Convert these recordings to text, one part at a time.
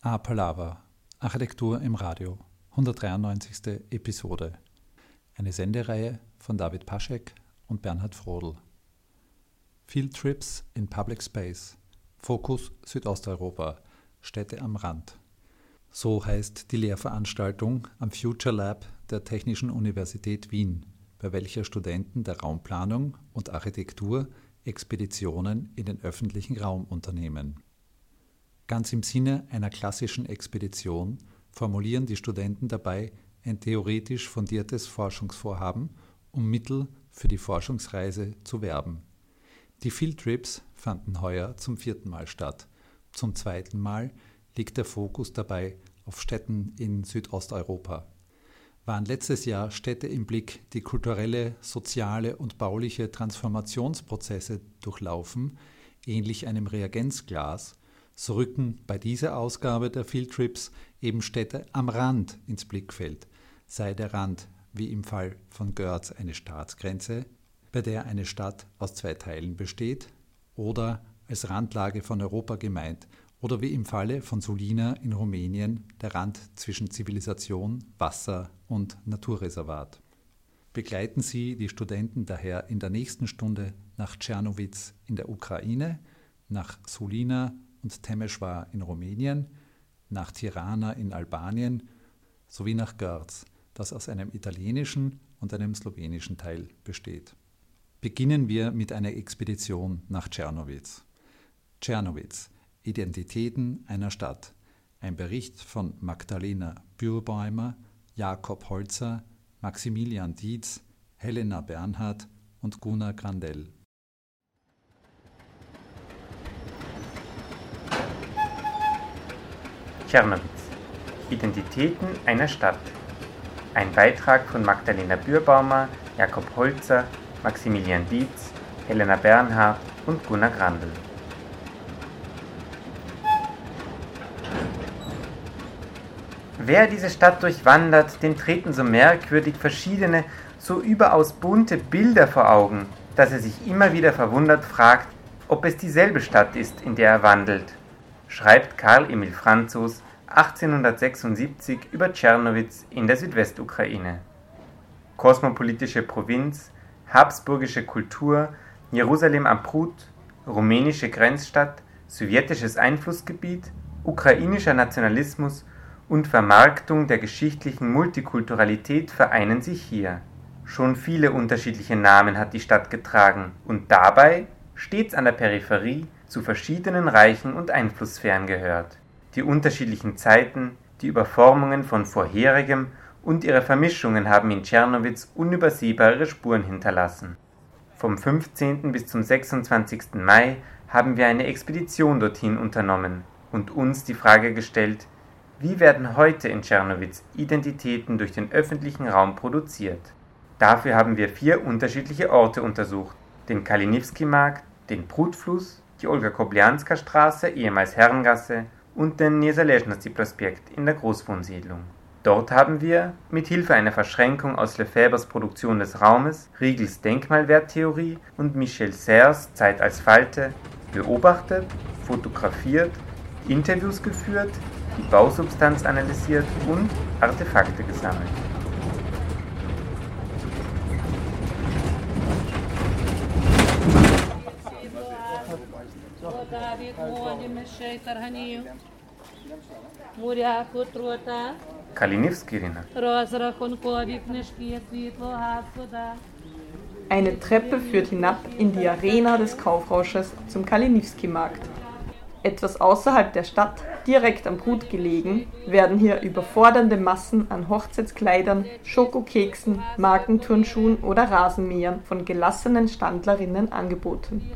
A Palava Architektur im Radio 193. Episode Eine Sendereihe von David Paschek und Bernhard Frodel Field Trips in Public Space Fokus Südosteuropa Städte am Rand So heißt die Lehrveranstaltung am Future Lab der Technischen Universität Wien, bei welcher Studenten der Raumplanung und Architektur Expeditionen in den öffentlichen Raum unternehmen. Ganz im Sinne einer klassischen Expedition formulieren die Studenten dabei ein theoretisch fundiertes Forschungsvorhaben, um Mittel für die Forschungsreise zu werben. Die Field Trips fanden heuer zum vierten Mal statt. Zum zweiten Mal liegt der Fokus dabei auf Städten in Südosteuropa. Waren letztes Jahr Städte im Blick, die kulturelle, soziale und bauliche Transformationsprozesse durchlaufen, ähnlich einem Reagenzglas, so rücken bei dieser Ausgabe der Field Trips eben Städte am Rand ins Blickfeld, sei der Rand wie im Fall von Görz eine Staatsgrenze, bei der eine Stadt aus zwei Teilen besteht, oder als Randlage von Europa gemeint, oder wie im Falle von Sulina in Rumänien der Rand zwischen Zivilisation, Wasser und Naturreservat. Begleiten Sie die Studenten daher in der nächsten Stunde nach Tschernowitz in der Ukraine, nach Sulina und Temeshwar in Rumänien, nach Tirana in Albanien sowie nach Görz, das aus einem italienischen und einem slowenischen Teil besteht. Beginnen wir mit einer Expedition nach Tschernowitz. Tschernowitz, Identitäten einer Stadt. Ein Bericht von Magdalena Bürbäumer, Jakob Holzer, Maximilian Dietz, Helena Bernhard und Gunnar Grandell. Tschernowitz Identitäten einer Stadt. Ein Beitrag von Magdalena Bürbaumer, Jakob Holzer, Maximilian Dietz, Helena Bernhard und Gunnar Grandl. Wer diese Stadt durchwandert, den treten so merkwürdig verschiedene, so überaus bunte Bilder vor Augen, dass er sich immer wieder verwundert fragt, ob es dieselbe Stadt ist, in der er wandelt schreibt Karl Emil Franzos 1876 über Tschernowitz in der Südwestukraine. Kosmopolitische Provinz, habsburgische Kultur, Jerusalem am Prut, rumänische Grenzstadt, sowjetisches Einflussgebiet, ukrainischer Nationalismus und Vermarktung der geschichtlichen Multikulturalität vereinen sich hier. Schon viele unterschiedliche Namen hat die Stadt getragen und dabei stets an der Peripherie zu verschiedenen Reichen und Einflusssphären gehört. Die unterschiedlichen Zeiten, die Überformungen von vorherigem und ihre Vermischungen haben in Tschernowitz unübersehbare Spuren hinterlassen. Vom 15. bis zum 26. Mai haben wir eine Expedition dorthin unternommen und uns die Frage gestellt, wie werden heute in Tschernowitz Identitäten durch den öffentlichen Raum produziert? Dafür haben wir vier unterschiedliche Orte untersucht, den Kalinowski-Markt, den Prutfluss, die Olga-Koblianska-Straße, ehemals Herrengasse, und den Niezależności-Prospekt in der Großwohnsiedlung. Dort haben wir, mit Hilfe einer Verschränkung aus Lefebvres Produktion des Raumes, Riegels Denkmalwerttheorie und Michel Serres Zeit als Falte, beobachtet, fotografiert, Interviews geführt, die Bausubstanz analysiert und Artefakte gesammelt. Kalinowski-Rina. Eine Treppe führt hinab in die Arena des Kaufrausches zum Kalinowski-Markt. Etwas außerhalb der Stadt, direkt am Gut gelegen, werden hier überfordernde Massen an Hochzeitskleidern, Schokokeksen, Markenturnschuhen oder Rasenmähern von gelassenen Standlerinnen angeboten.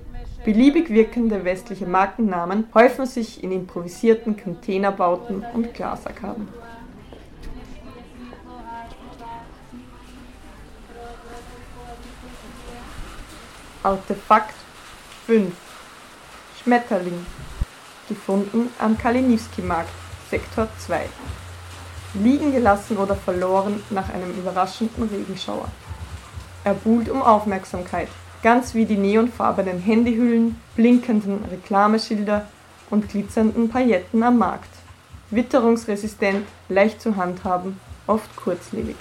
Beliebig wirkende westliche Markennamen häufen sich in improvisierten Containerbauten und Glasarkaden. Artefakt 5 Schmetterling gefunden am Kalinowski-Markt, Sektor 2 liegen gelassen oder verloren nach einem überraschenden Regenschauer. Er buhlt um Aufmerksamkeit, ganz wie die neonfarbenen Handyhüllen, blinkenden Reklameschilder und glitzernden Pailletten am Markt. Witterungsresistent, leicht zu handhaben, oft kurzlebig.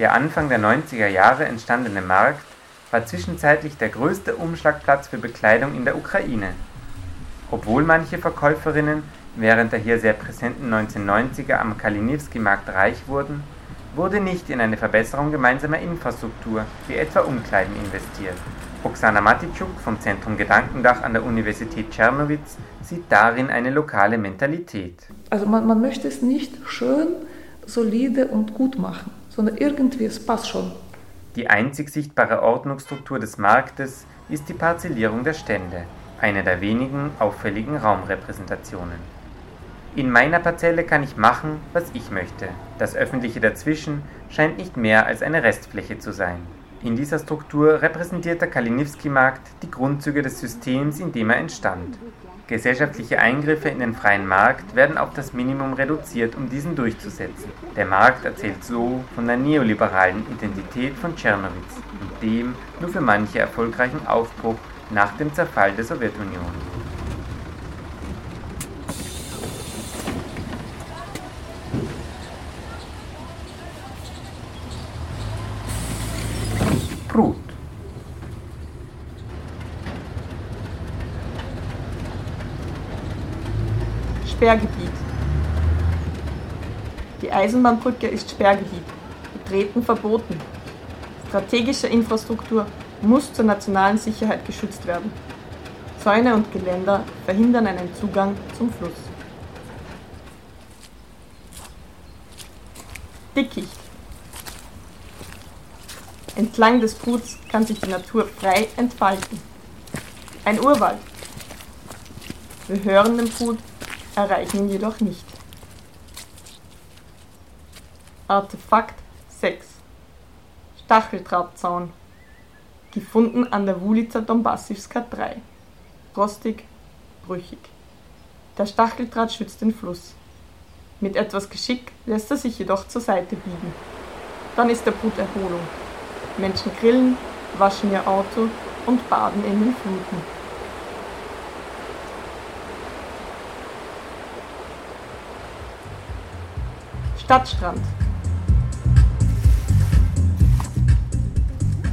Der Anfang der 90er Jahre entstandene Markt war zwischenzeitlich der größte Umschlagplatz für Bekleidung in der Ukraine. Obwohl manche Verkäuferinnen während der hier sehr präsenten 1990er am Kalinowski-Markt reich wurden, wurde nicht in eine Verbesserung gemeinsamer Infrastruktur wie etwa Umkleiden investiert. Oksana Matitschuk vom Zentrum Gedankendach an der Universität Czernowitz sieht darin eine lokale Mentalität. Also man, man möchte es nicht schön, solide und gut machen, sondern irgendwie, es passt schon. Die einzig sichtbare Ordnungsstruktur des Marktes ist die Parzellierung der Stände, eine der wenigen auffälligen Raumrepräsentationen. In meiner Parzelle kann ich machen, was ich möchte. Das Öffentliche dazwischen scheint nicht mehr als eine Restfläche zu sein. In dieser Struktur repräsentiert der Kalinowski-Markt die Grundzüge des Systems, in dem er entstand. Gesellschaftliche Eingriffe in den freien Markt werden auf das Minimum reduziert, um diesen durchzusetzen. Der Markt erzählt so von der neoliberalen Identität von Tschernowitz und dem nur für manche erfolgreichen Aufbruch nach dem Zerfall der Sowjetunion. Prut. Sperrgebiet. Die Eisenbahnbrücke ist Sperrgebiet. Betreten verboten. Strategische Infrastruktur muss zur nationalen Sicherheit geschützt werden. Zäune und Geländer verhindern einen Zugang zum Fluss. Dickicht. Entlang des Guts kann sich die Natur frei entfalten. Ein Urwald. Wir hören den Brut, erreichen ihn jedoch nicht. Artefakt 6 Stacheldrahtzaun Gefunden an der Wulica Dombassivska 3 Rostig, brüchig. Der Stacheldraht schützt den Fluss. Mit etwas Geschick lässt er sich jedoch zur Seite biegen. Dann ist der Brut Erholung. Menschen grillen, waschen ihr Auto und baden in den Fluten. Stadtstrand.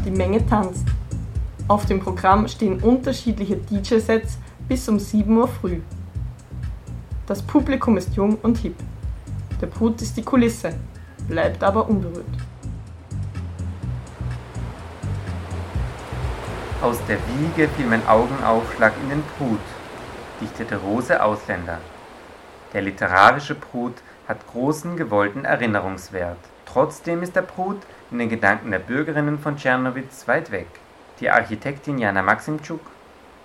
Die Menge tanzt. Auf dem Programm stehen unterschiedliche DJ-Sets bis um 7 Uhr früh. Das Publikum ist jung und hip. Der Brut ist die Kulisse, bleibt aber unberührt. Aus der Wiege fiel mein Augenaufschlag in den Prut, dichtete Rose Ausländer. Der literarische Prut hat großen gewollten Erinnerungswert. Trotzdem ist der Prut in den Gedanken der Bürgerinnen von Tschernowitz weit weg. Die Architektin Jana Maximczuk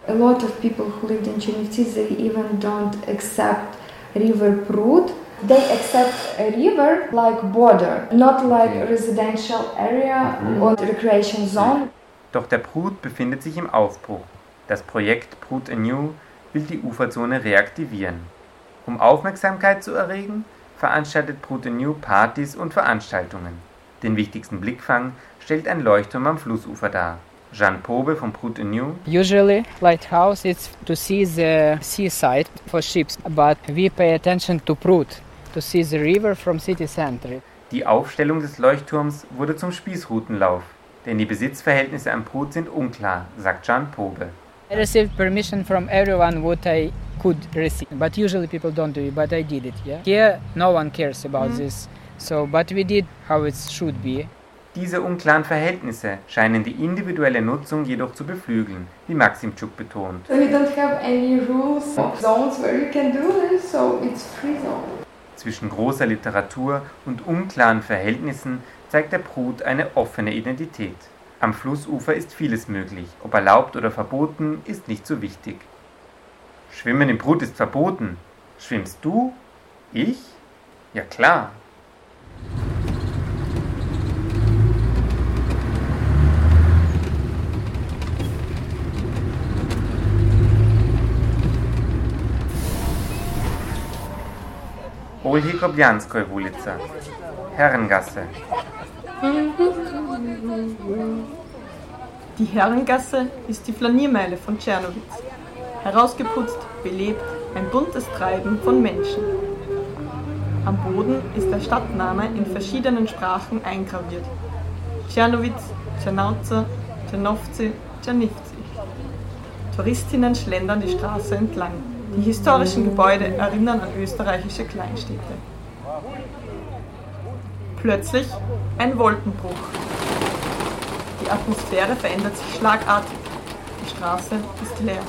A lot of people who lived in Chernivtsi, they even don't accept river Prut. They accept a river like border, not like residential area Mhm. or recreation zone. Doch der Prut befindet sich im Aufbruch. Das Projekt Prut Anew will die Uferzone reaktivieren. Um Aufmerksamkeit zu erregen, veranstaltet Prut Anew Partys und Veranstaltungen. Den wichtigsten Blickfang stellt ein Leuchtturm am Flussufer dar. Jeanne Pobe von Prut Anew Usually, lighthouse is to see the seaside for ships, but we pay attention to Prut to see the river from city center. Die Aufstellung des Leuchtturms wurde zum Spießrutenlauf, denn die Besitzverhältnisse am Prut sind unklar, sagt Jeanne Pobe. I received permission from everyone what I could receive, but usually people don't do it, but I did it. Yeah. Here, no one cares about this. So, but we did how it should be. Diese unklaren Verhältnisse scheinen die individuelle Nutzung jedoch zu beflügeln, wie Maximczuk betont. So you don't have any rules of zones where you can do this, so it's free zone. Zwischen großer Literatur und unklaren Verhältnissen zeigt der Prut eine offene Identität. Am Flussufer ist vieles möglich, ob erlaubt oder verboten, ist nicht so wichtig. Schwimmen im Brut ist verboten. Schwimmst du? Ich? Ja klar. Olhi Kobljanskoje Wulica, Herrengasse. Die Herrengasse ist die Flaniermeile von Tschernowitz. Herausgeputzt, belebt, ein buntes Treiben von Menschen. Am Boden ist der Stadtname in verschiedenen Sprachen eingraviert. Tschernowitz, Tschernauze, Tschernowce, Tschernivci. Touristinnen schlendern die Straße entlang. Die historischen Gebäude erinnern an österreichische Kleinstädte. Plötzlich ein Wolkenbruch. Die Atmosphäre verändert sich schlagartig. Die Straße ist leer.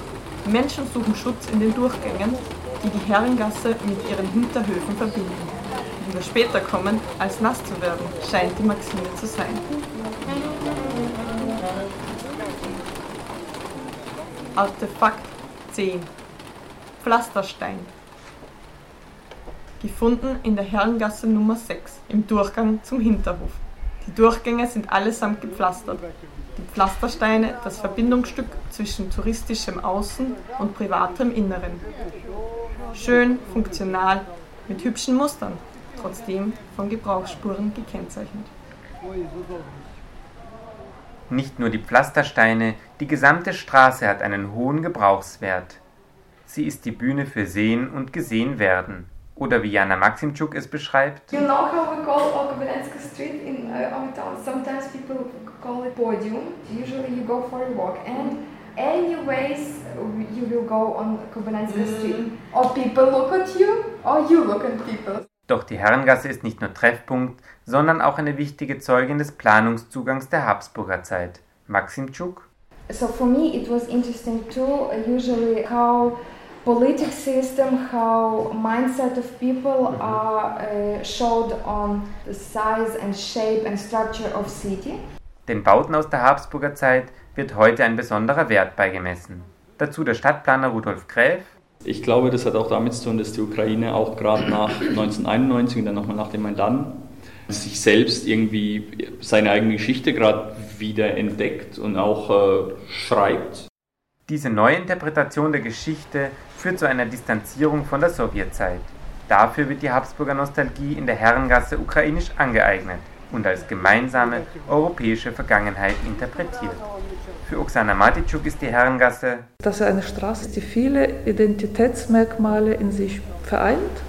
Menschen suchen Schutz in den Durchgängen, die die Herrengasse mit ihren Hinterhöfen verbinden. Lieber später kommen, als nass zu werden, scheint die Maxime zu sein. Artefakt 10 Pflasterstein Gefunden in der Herrengasse Nummer 6 im Durchgang zum Hinterhof. Die Durchgänge sind allesamt gepflastert. Die Pflastersteine das Verbindungsstück zwischen touristischem Außen und privatem Inneren. Schön, funktional, mit hübschen Mustern, trotzdem von Gebrauchsspuren gekennzeichnet. Nicht nur die Pflastersteine, die gesamte Straße hat einen hohen Gebrauchswert. Sie ist die Bühne für Sehen und Gesehenwerden. Oder wie Jana Maximczuk es beschreibt. You know how we call Okobelensky Street in uh, our town? Sometimes people call it podium. Usually you go for a walk. And anyways, you will go on Kobelenska Street. Or people look at you, or you look at people. Doch die Herrengasse ist nicht nur Treffpunkt, sondern auch eine wichtige Zeugin des Planungszugangs der Habsburger Zeit. Maximczuk? So for me it was interesting too, uh, usually how politic system, how mindset of people are uh, showed on the size and shape and structure of city. Den Bauten aus der Habsburger Zeit wird heute ein besonderer Wert beigemessen. Dazu der Stadtplaner Rudolf Gräf. Ich glaube, das hat auch damit zu tun, dass die Ukraine auch gerade nach 1991 und dann nochmal nach dem Maidan sich selbst irgendwie seine eigene Geschichte gerade wieder entdeckt und auch äh, schreibt. Diese neue Interpretation der Geschichte führt zu einer Distanzierung von der Sowjetzeit. Dafür wird die Habsburger Nostalgie in der Herrengasse ukrainisch angeeignet und als gemeinsame europäische Vergangenheit interpretiert. Für Oksana Matitschuk ist die Herrengasse Das ist eine Straße, die viele Identitätsmerkmale in sich vereint.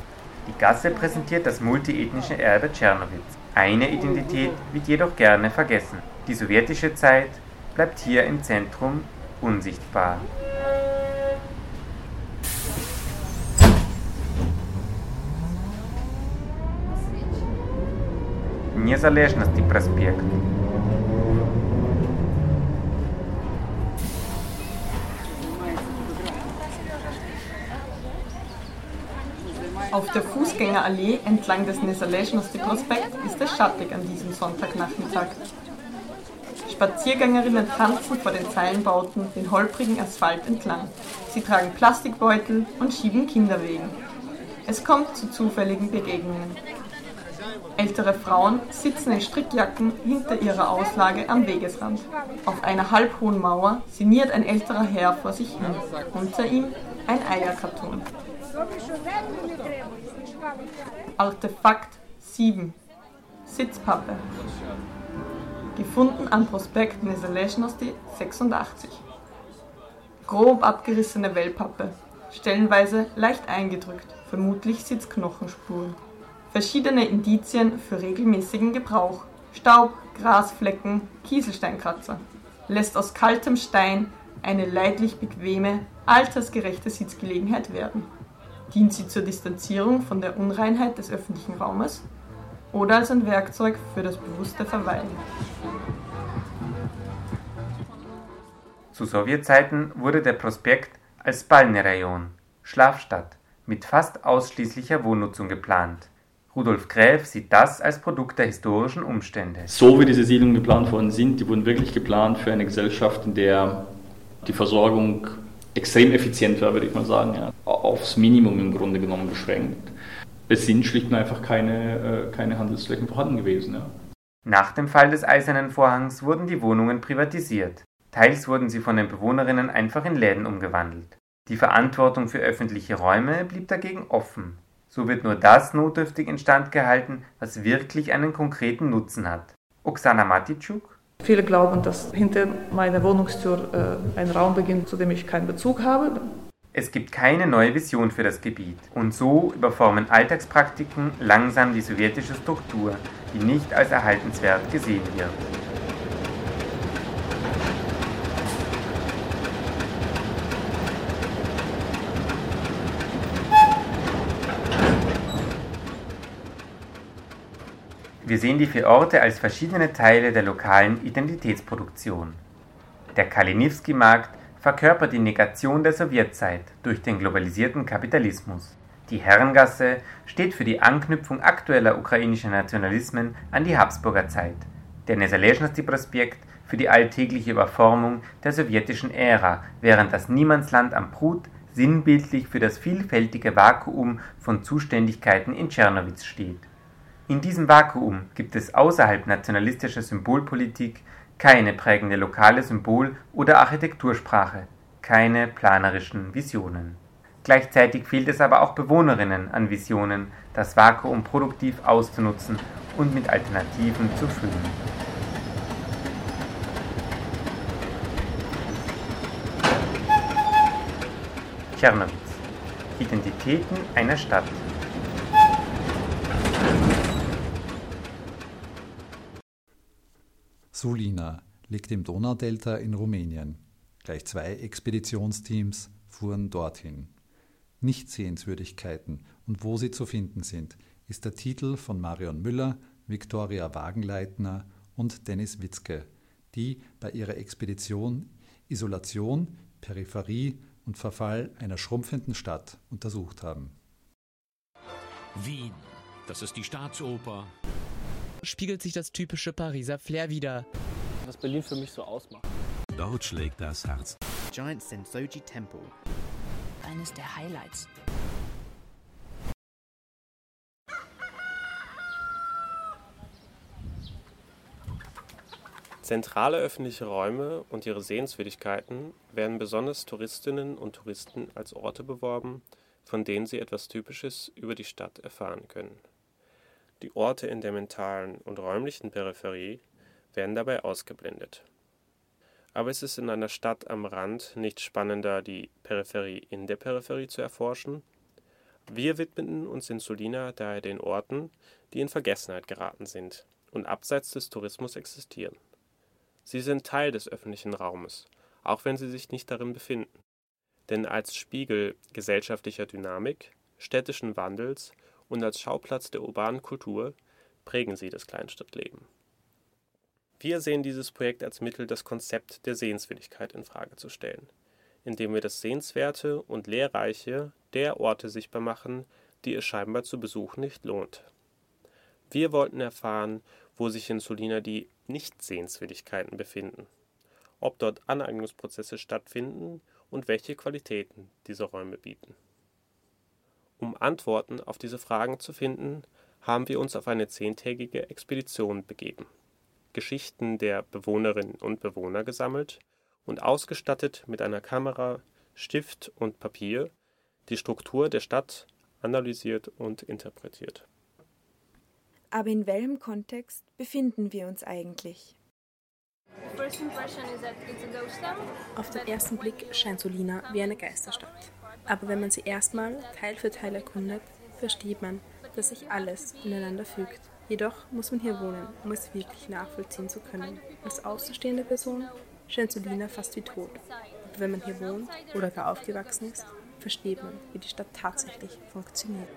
Die Gasse präsentiert das multiethnische Erbe Tschernowitz. Eine Identität wird jedoch gerne vergessen. Die sowjetische Zeit bleibt hier im Zentrum unsichtbar. Незалежности проспект. Auf der Fußgängerallee entlang des Nesalezhnosti Prospekt ist es schattig an diesem Sonntagnachmittag. Spaziergängerinnen tanzen vor den Zeilenbauten den holprigen Asphalt entlang. Sie tragen Plastikbeutel und schieben Kinderwegen. Es kommt zu zufälligen Begegnungen. Ältere Frauen sitzen in Strickjacken hinter ihrer Auslage am Wegesrand. Auf einer halbhohen Mauer sinniert ein älterer Herr vor sich hin. Unter ihm ein Eierkarton. Artefakt 7 Sitzpappe Gefunden am Prospekt Nesalezhnosti 86 Grob abgerissene Wellpappe, stellenweise leicht eingedrückt, vermutlich Sitzknochenspuren. Verschiedene Indizien für regelmäßigen Gebrauch. Staub, Grasflecken, Kieselsteinkratzer. Lässt aus kaltem Stein eine leidlich bequeme, altersgerechte Sitzgelegenheit werden. Dient sie zur Distanzierung von der Unreinheit des öffentlichen Raumes oder als ein Werkzeug für das bewusste Verweilen. Zu Sowjetzeiten wurde der Prospekt als Balnerayon, Schlafstadt, mit fast ausschließlicher Wohnnutzung geplant. Rudolf Gräf sieht das als Produkt der historischen Umstände. So wie diese Siedlungen geplant worden sind, die wurden wirklich geplant für eine Gesellschaft, in der die Versorgung extrem effizient war, würde ich mal sagen, ja. aufs Minimum im Grunde genommen beschränkt. Es sind schlicht und einfach keine, äh, keine Handelsflächen vorhanden gewesen. Ja. Nach dem Fall des Eisernen Vorhangs wurden die Wohnungen privatisiert. Teils wurden sie von den Bewohnerinnen einfach in Läden umgewandelt. Die Verantwortung für öffentliche Räume blieb dagegen offen. So wird nur das notdürftig instand gehalten, was wirklich einen konkreten Nutzen hat. Oksana Matitschuk Viele glauben, dass hinter meiner Wohnungstür äh, ein Raum beginnt, zu dem ich keinen Bezug habe. Es gibt keine neue Vision für das Gebiet und so überformen Alltagspraktiken langsam die sowjetische Struktur, die nicht als erhaltenswert gesehen wird. Wir sehen die vier Orte als verschiedene Teile der lokalen Identitätsproduktion. Der Kalinowski-Markt verkörpert die Negation der Sowjetzeit durch den globalisierten Kapitalismus. Die Herrengasse steht für die Anknüpfung aktueller ukrainischer Nationalismen an die Habsburger Zeit. Der Nesalezhnosti Prospekt für die alltägliche Überformung der sowjetischen Ära, während das Niemandsland am Prut sinnbildlich für das vielfältige Vakuum von Zuständigkeiten in Tschernowitz steht. In diesem Vakuum gibt es außerhalb nationalistischer Symbolpolitik keine prägende lokale Symbol- oder Architektursprache, keine planerischen Visionen. Gleichzeitig fehlt es aber auch Bewohnerinnen an Visionen, das Vakuum produktiv auszunutzen und mit Alternativen zu füllen. Tschernowitz Identitäten einer Stadt Sulina liegt im Donaudelta in Rumänien. Gleich zwei Expeditionsteams fuhren dorthin. Nichtsehenswürdigkeiten und wo sie zu finden sind, ist der Titel von Marion Müller, Viktoria Wagenleitner und Dennis Witzke, die bei ihrer Expedition Isolation, Peripherie und Verfall einer schrumpfenden Stadt untersucht haben. Wien, das ist die Staatsoper, spiegelt sich das typische Pariser Flair wider. Was Berlin für mich so ausmacht. Dort schlägt das Herz. Giant Sensoji Temple. Eines der Highlights. Zentrale öffentliche Räume und ihre Sehenswürdigkeiten werden besonders Touristinnen und Touristen als Orte beworben, von denen sie etwas Typisches über die Stadt erfahren können. Die Orte in der mentalen und räumlichen Peripherie werden dabei ausgeblendet. Aber es ist in einer Stadt am Rand nicht spannender, die Peripherie in der Peripherie zu erforschen? Wir widmeten uns in Sulina daher den Orten, die in Vergessenheit geraten sind und abseits des Tourismus existieren. Sie sind Teil des öffentlichen Raumes, auch wenn sie sich nicht darin befinden. Denn als Spiegel gesellschaftlicher Dynamik, städtischen Wandels und als Schauplatz der urbanen Kultur prägen sie das Kleinstadtleben. Wir sehen dieses Projekt als Mittel, das Konzept der Sehenswürdigkeit in Frage zu stellen, indem wir das Sehenswerte und Lehrreiche der Orte sichtbar machen, die es scheinbar zu besuchen nicht lohnt. Wir wollten erfahren, wo sich in Solina die Nicht-Sehenswürdigkeiten befinden, ob dort Aneignungsprozesse stattfinden und welche Qualitäten diese Räume bieten. Um Antworten auf diese Fragen zu finden, haben wir uns auf eine zehntägige Expedition begeben, Geschichten der Bewohnerinnen und Bewohner gesammelt und ausgestattet mit einer Kamera, Stift und Papier die Struktur der Stadt analysiert und interpretiert. Aber in welchem Kontext befinden wir uns eigentlich? Auf den ersten Blick scheint Solina wie eine Geisterstadt. Aber wenn man sie erstmal Teil für Teil erkundet, versteht man, dass sich alles ineinander fügt. Jedoch muss man hier wohnen, um es wirklich nachvollziehen zu können. Als außenstehende Person scheint Solina fast wie tot. Aber wenn man hier wohnt oder gar aufgewachsen ist, versteht man, wie die Stadt tatsächlich funktioniert.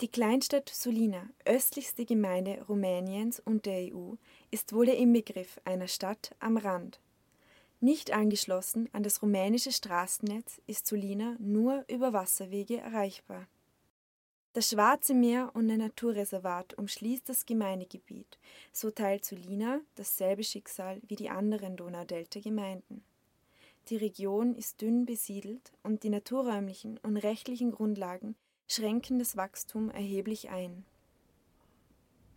Die Kleinstadt Sulina, östlichste Gemeinde Rumäniens und der EU, ist wohl der Inbegriff einer Stadt am Rand. Nicht angeschlossen an das rumänische Straßennetz ist Sulina nur über Wasserwege erreichbar. Das Schwarze Meer und ein Naturreservat umschließt das Gemeindegebiet, so teilt Sulina dasselbe Schicksal wie die anderen Donaudelta-Gemeinden. Die Region ist dünn besiedelt und die naturräumlichen und rechtlichen Grundlagen schränken das Wachstum erheblich ein.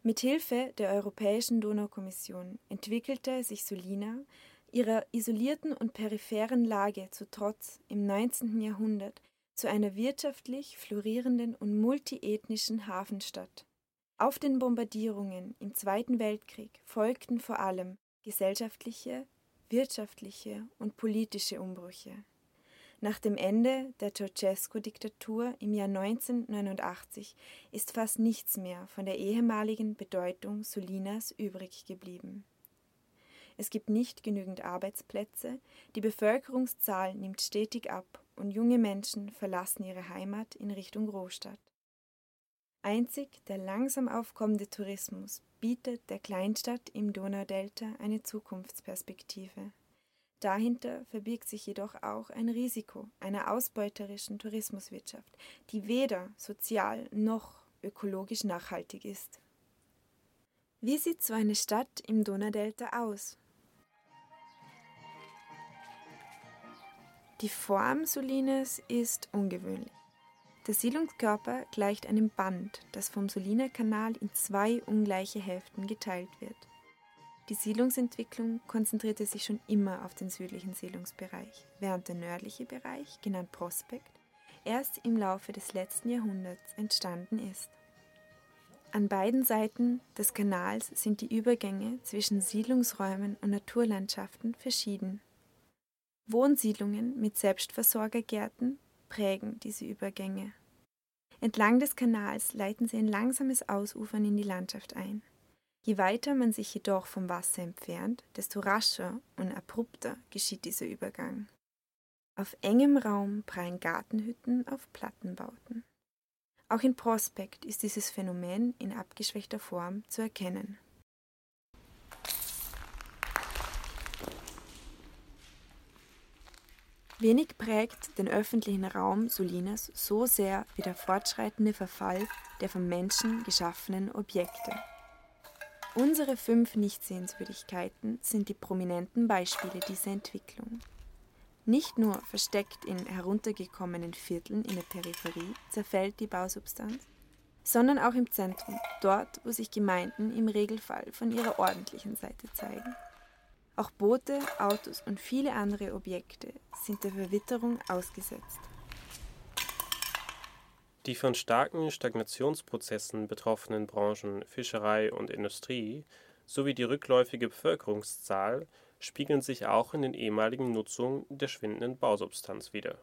Mit Hilfe der Europäischen Donaukommission entwickelte sich Sulina ihrer isolierten und peripheren Lage zu Trotz im 19. Jahrhundert zu einer wirtschaftlich florierenden und multiethnischen Hafenstadt. Auf den Bombardierungen im Zweiten Weltkrieg folgten vor allem gesellschaftliche, wirtschaftliche und politische Umbrüche. Nach dem Ende der Ceausescu-Diktatur im Jahr 1989 ist fast nichts mehr von der ehemaligen Bedeutung Solinas übrig geblieben. Es gibt nicht genügend Arbeitsplätze, die Bevölkerungszahl nimmt stetig ab und junge Menschen verlassen ihre Heimat in Richtung Großstadt. Einzig der langsam aufkommende Tourismus bietet der Kleinstadt im Donaudelta eine Zukunftsperspektive. Dahinter verbirgt sich jedoch auch ein Risiko einer ausbeuterischen Tourismuswirtschaft, die weder sozial noch ökologisch nachhaltig ist. Wie sieht so eine Stadt im Donaudelta aus? Die Form Solines ist ungewöhnlich. Der Siedlungskörper gleicht einem Band, das vom Soliner Kanal in zwei ungleiche Hälften geteilt wird. Die Siedlungsentwicklung konzentrierte sich schon immer auf den südlichen Siedlungsbereich, während der nördliche Bereich, genannt Prospekt, erst im Laufe des letzten Jahrhunderts entstanden ist. An beiden Seiten des Kanals sind die Übergänge zwischen Siedlungsräumen und Naturlandschaften verschieden. Wohnsiedlungen mit Selbstversorgergärten prägen diese Übergänge. Entlang des Kanals leiten sie ein langsames Ausufern in die Landschaft ein. Je weiter man sich jedoch vom Wasser entfernt, desto rascher und abrupter geschieht dieser Übergang. Auf engem Raum prallen Gartenhütten auf Plattenbauten. Auch in Prospekt ist dieses Phänomen in abgeschwächter Form zu erkennen. Wenig prägt den öffentlichen Raum Solinas so sehr wie der fortschreitende Verfall der vom Menschen geschaffenen Objekte. Unsere fünf Nichtsehenswürdigkeiten sind die prominenten Beispiele dieser Entwicklung. Nicht nur versteckt in heruntergekommenen Vierteln in der Peripherie zerfällt die Bausubstanz, sondern auch im Zentrum, dort, wo sich Gemeinden im Regelfall von ihrer ordentlichen Seite zeigen. Auch Boote, Autos und viele andere Objekte sind der Verwitterung ausgesetzt. Die von starken Stagnationsprozessen betroffenen Branchen Fischerei und Industrie sowie die rückläufige Bevölkerungszahl spiegeln sich auch in den ehemaligen Nutzungen der schwindenden Bausubstanz wider.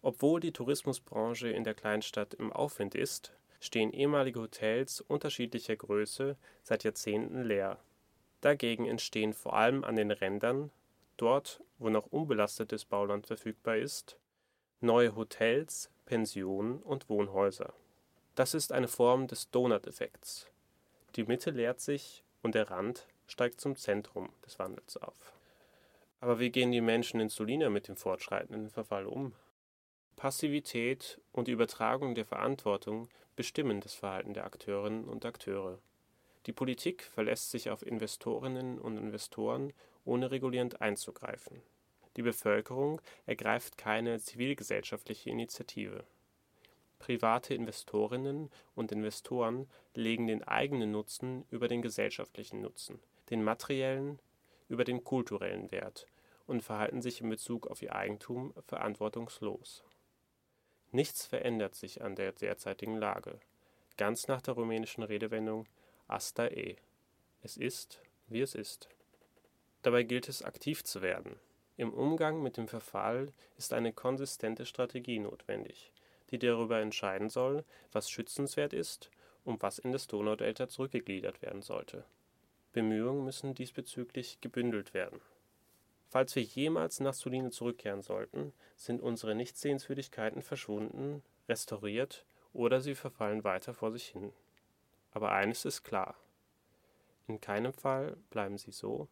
Obwohl die Tourismusbranche in der Kleinstadt im Aufwind ist, stehen ehemalige Hotels unterschiedlicher Größe seit Jahrzehnten leer Dagegen entstehen vor allem an den Rändern, dort wo noch unbelastetes Bauland verfügbar ist, neue Hotels, Pensionen und Wohnhäuser. Das ist eine Form des Donut-Effekts. Die Mitte leert sich und der Rand steigt zum Zentrum des Wandels auf. Aber wie gehen die Menschen in Solina mit dem fortschreitenden Verfall um? Passivität und die Übertragung der Verantwortung bestimmen das Verhalten der Akteurinnen und Akteure die Politik verlässt sich auf Investorinnen und Investoren, ohne regulierend einzugreifen. Die Bevölkerung ergreift keine zivilgesellschaftliche Initiative. Private Investorinnen und Investoren legen den eigenen Nutzen über den gesellschaftlichen Nutzen, den materiellen über den kulturellen Wert und verhalten sich in Bezug auf ihr Eigentum verantwortungslos. Nichts verändert sich an der derzeitigen Lage. Ganz nach der rumänischen Redewendung Asta e. Es ist, wie es ist. Dabei gilt es, aktiv zu werden. Im Umgang mit dem Verfall ist eine konsistente Strategie notwendig, die darüber entscheiden soll, was schützenswert ist und was in das Donaudelta zurückgegliedert werden sollte. Bemühungen müssen diesbezüglich gebündelt werden. Falls wir jemals nach Soline zurückkehren sollten, sind unsere Nichtsehenswürdigkeiten verschwunden, restauriert oder sie verfallen weiter vor sich hin. Aber eines ist klar: In keinem Fall bleiben sie so,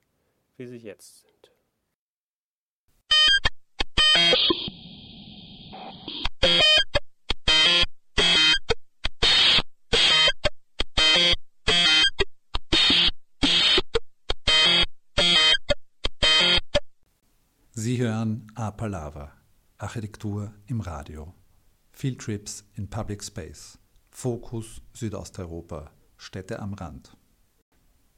wie sie jetzt sind. Sie hören A Palava, Architektur im Radio. Field Trips in Public Space. Fokus Südosteuropa, Städte am Rand.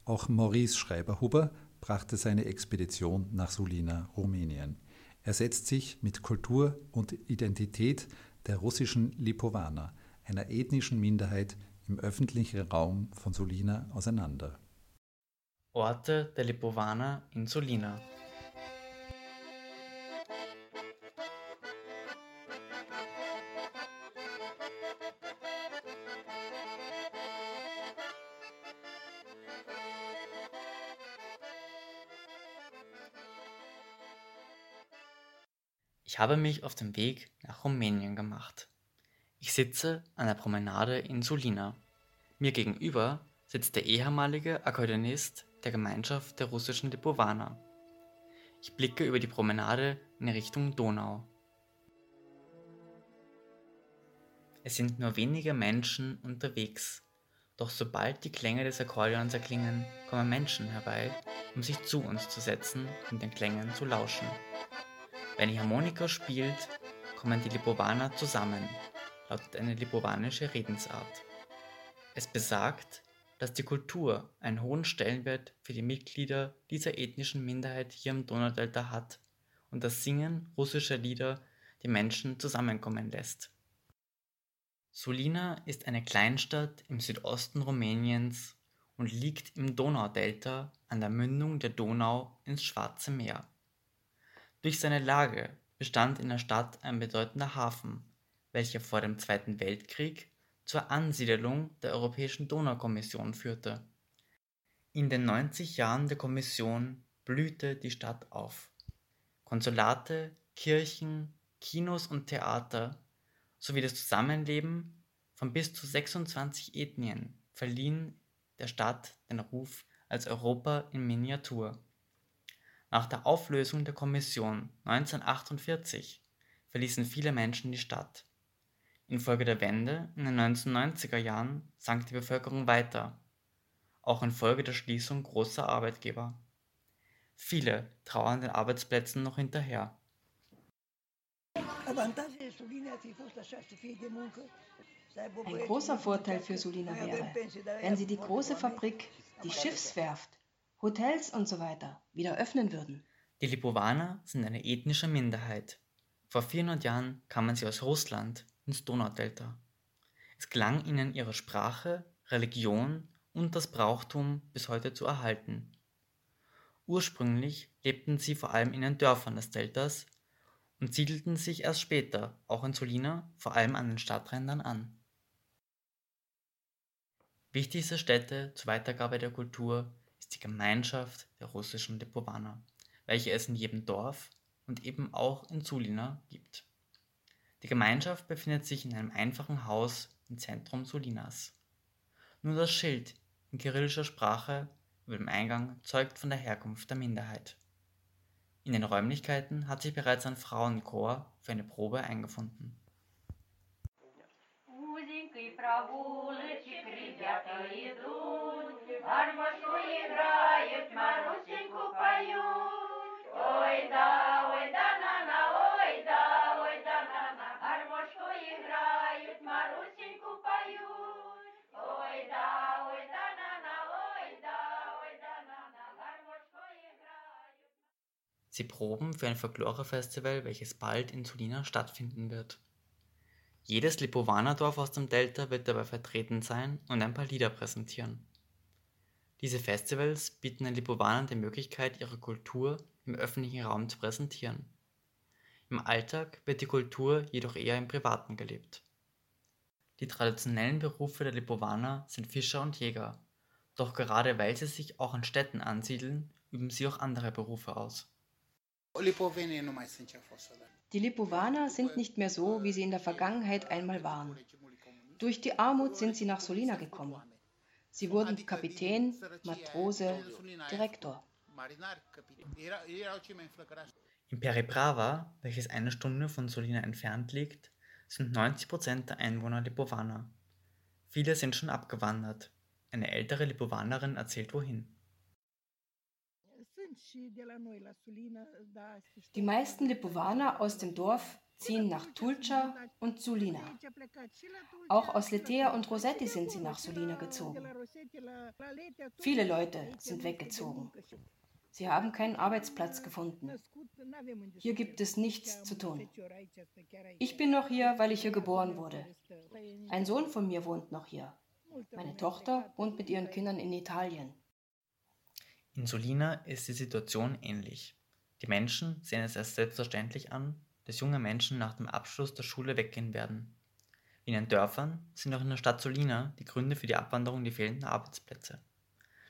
Auch Maurice Schreiber-Huber brachte seine Expedition nach Sulina, Rumänien. Er setzt sich mit Kultur und Identität der russischen Lipowaner, einer ethnischen Minderheit im öffentlichen Raum von Sulina, auseinander. Orte der Lipowaner in Sulina Ich habe mich auf den Weg nach Rumänien gemacht. Ich sitze an der Promenade in Sulina. Mir gegenüber sitzt der ehemalige Akkordeonist der Gemeinschaft der russischen Lipowaner. Ich blicke über die Promenade in Richtung Donau. Es sind nur wenige Menschen unterwegs, doch sobald die Klänge des Akkordeons erklingen, kommen Menschen herbei, um sich zu uns zu setzen und den Klängen zu lauschen. Wenn die Harmonika spielt, kommen die Lipovaner zusammen, lautet eine lipovanische Redensart. Es besagt, dass die Kultur einen hohen Stellenwert für die Mitglieder dieser ethnischen Minderheit hier im Donaudelta hat und das Singen russischer Lieder die Menschen zusammenkommen lässt. Sulina ist eine Kleinstadt im Südosten Rumäniens und liegt im Donaudelta an der Mündung der Donau ins Schwarze Meer. Durch seine Lage bestand in der Stadt ein bedeutender Hafen, welcher vor dem Zweiten Weltkrieg zur Ansiedelung der Europäischen Donaukommission führte. In den 90 Jahren der Kommission blühte die Stadt auf. Konsulate, Kirchen, Kinos und Theater sowie das Zusammenleben von bis zu 26 Ethnien verliehen der Stadt den Ruf als Europa in Miniatur. Nach der Auflösung der Kommission 1948 verließen viele Menschen die Stadt. Infolge der Wende in den 1990er Jahren sank die Bevölkerung weiter, auch infolge der Schließung großer Arbeitgeber. Viele trauern den Arbeitsplätzen noch hinterher. Ein großer Vorteil für Sulina wäre, wenn sie die große Fabrik, die Schiffswerft Hotels und so weiter wieder öffnen würden. Die Lipovaner sind eine ethnische Minderheit. Vor 400 Jahren kamen sie aus Russland ins Donaudelta. Es gelang ihnen ihre Sprache, Religion und das Brauchtum bis heute zu erhalten. Ursprünglich lebten sie vor allem in den Dörfern des Deltas und siedelten sich erst später, auch in Solina, vor allem an den Stadträndern an. Wichtigste Städte zur Weitergabe der Kultur ist die Gemeinschaft der russischen Lipowaner, welche es in jedem Dorf und eben auch in Sulina gibt. Die Gemeinschaft befindet sich in einem einfachen Haus im Zentrum Sulinas. Nur das Schild in kyrillischer Sprache über dem Eingang zeugt von der Herkunft der Minderheit. In den Räumlichkeiten hat sich bereits ein Frauenchor für eine Probe eingefunden. гармошку играют, Марусеньку поют. Ой да, ой да, на-на, ой да, ой да, на-на, гармошку играют, Марусеньку поют. Ой да, ой да, на-на, ой да, ой да, на-на, гармошку играют. Sie proben für ein Folklore-Festival, welches bald in Sulina stattfinden wird. Jedes Lipovaner-Dorf aus dem Delta wird dabei vertreten sein und ein paar Lieder präsentieren. Diese Festivals bieten den Lipovanern die Möglichkeit, ihre Kultur im öffentlichen Raum zu präsentieren. Im Alltag wird die Kultur jedoch eher im Privaten gelebt. Die traditionellen Berufe der Lipovaner sind Fischer und Jäger, doch gerade weil sie sich auch in Städten ansiedeln, üben sie auch andere Berufe aus. Die Lipovaner sind nicht mehr so, wie sie in der Vergangenheit einmal waren. Durch die Armut sind sie nach Solina gekommen. Sie wurden Kapitän, Matrose, Direktor. In Peribrava, welches eine Stunde von Solina entfernt liegt, sind 90 Prozent der Einwohner Lipovaner. Viele sind schon abgewandert. Eine ältere Lipovanerin erzählt wohin. Die meisten Lipovaner aus dem Dorf ziehen nach Tulca und Sulina. Auch aus Letea und Rosetti sind sie nach Sulina gezogen. Viele Leute sind weggezogen. Sie haben keinen Arbeitsplatz gefunden. Hier gibt es nichts zu tun. Ich bin noch hier, weil ich hier geboren wurde. Ein Sohn von mir wohnt noch hier. Meine Tochter wohnt mit ihren Kindern in Italien. In Solina ist die Situation ähnlich. Die Menschen sehen es als selbstverständlich an, dass junge Menschen nach dem Abschluss der Schule weggehen werden. In den Dörfern sind auch in der Stadt Solina die Gründe für die Abwanderung die fehlenden Arbeitsplätze.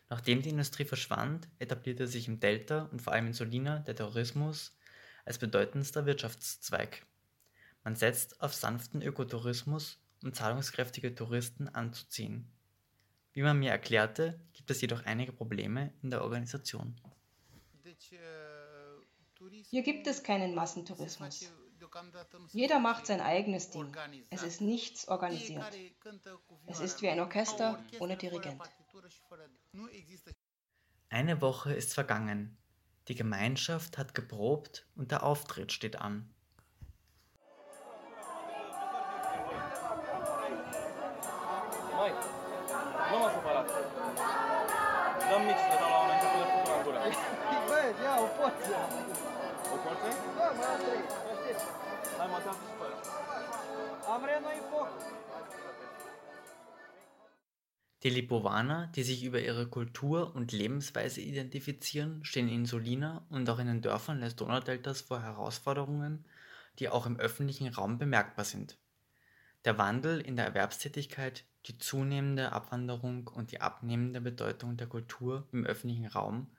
Nachdem die Industrie verschwand, etablierte sich im Delta und vor allem in Solina der Tourismus als bedeutendster Wirtschaftszweig. Man setzt auf sanften Ökotourismus, um zahlungskräftige Touristen anzuziehen. Wie man mir erklärte, gibt es jedoch einige Probleme in der Organisation. Hier gibt es keinen Massentourismus. Jeder macht sein eigenes Ding. Es ist nichts organisiert. Es ist wie ein Orchester ohne Dirigent. Eine Woche ist vergangen. Die Gemeinschaft hat geprobt und der Auftritt steht an. Die Lipowaner, die sich über ihre Kultur und Lebensweise identifizieren, stehen in Solina und auch in den Dörfern des Donaudeltas vor Herausforderungen, die auch im öffentlichen Raum bemerkbar sind. Der Wandel in der Erwerbstätigkeit, die zunehmende Abwanderung und die abnehmende Bedeutung der Kultur im öffentlichen Raum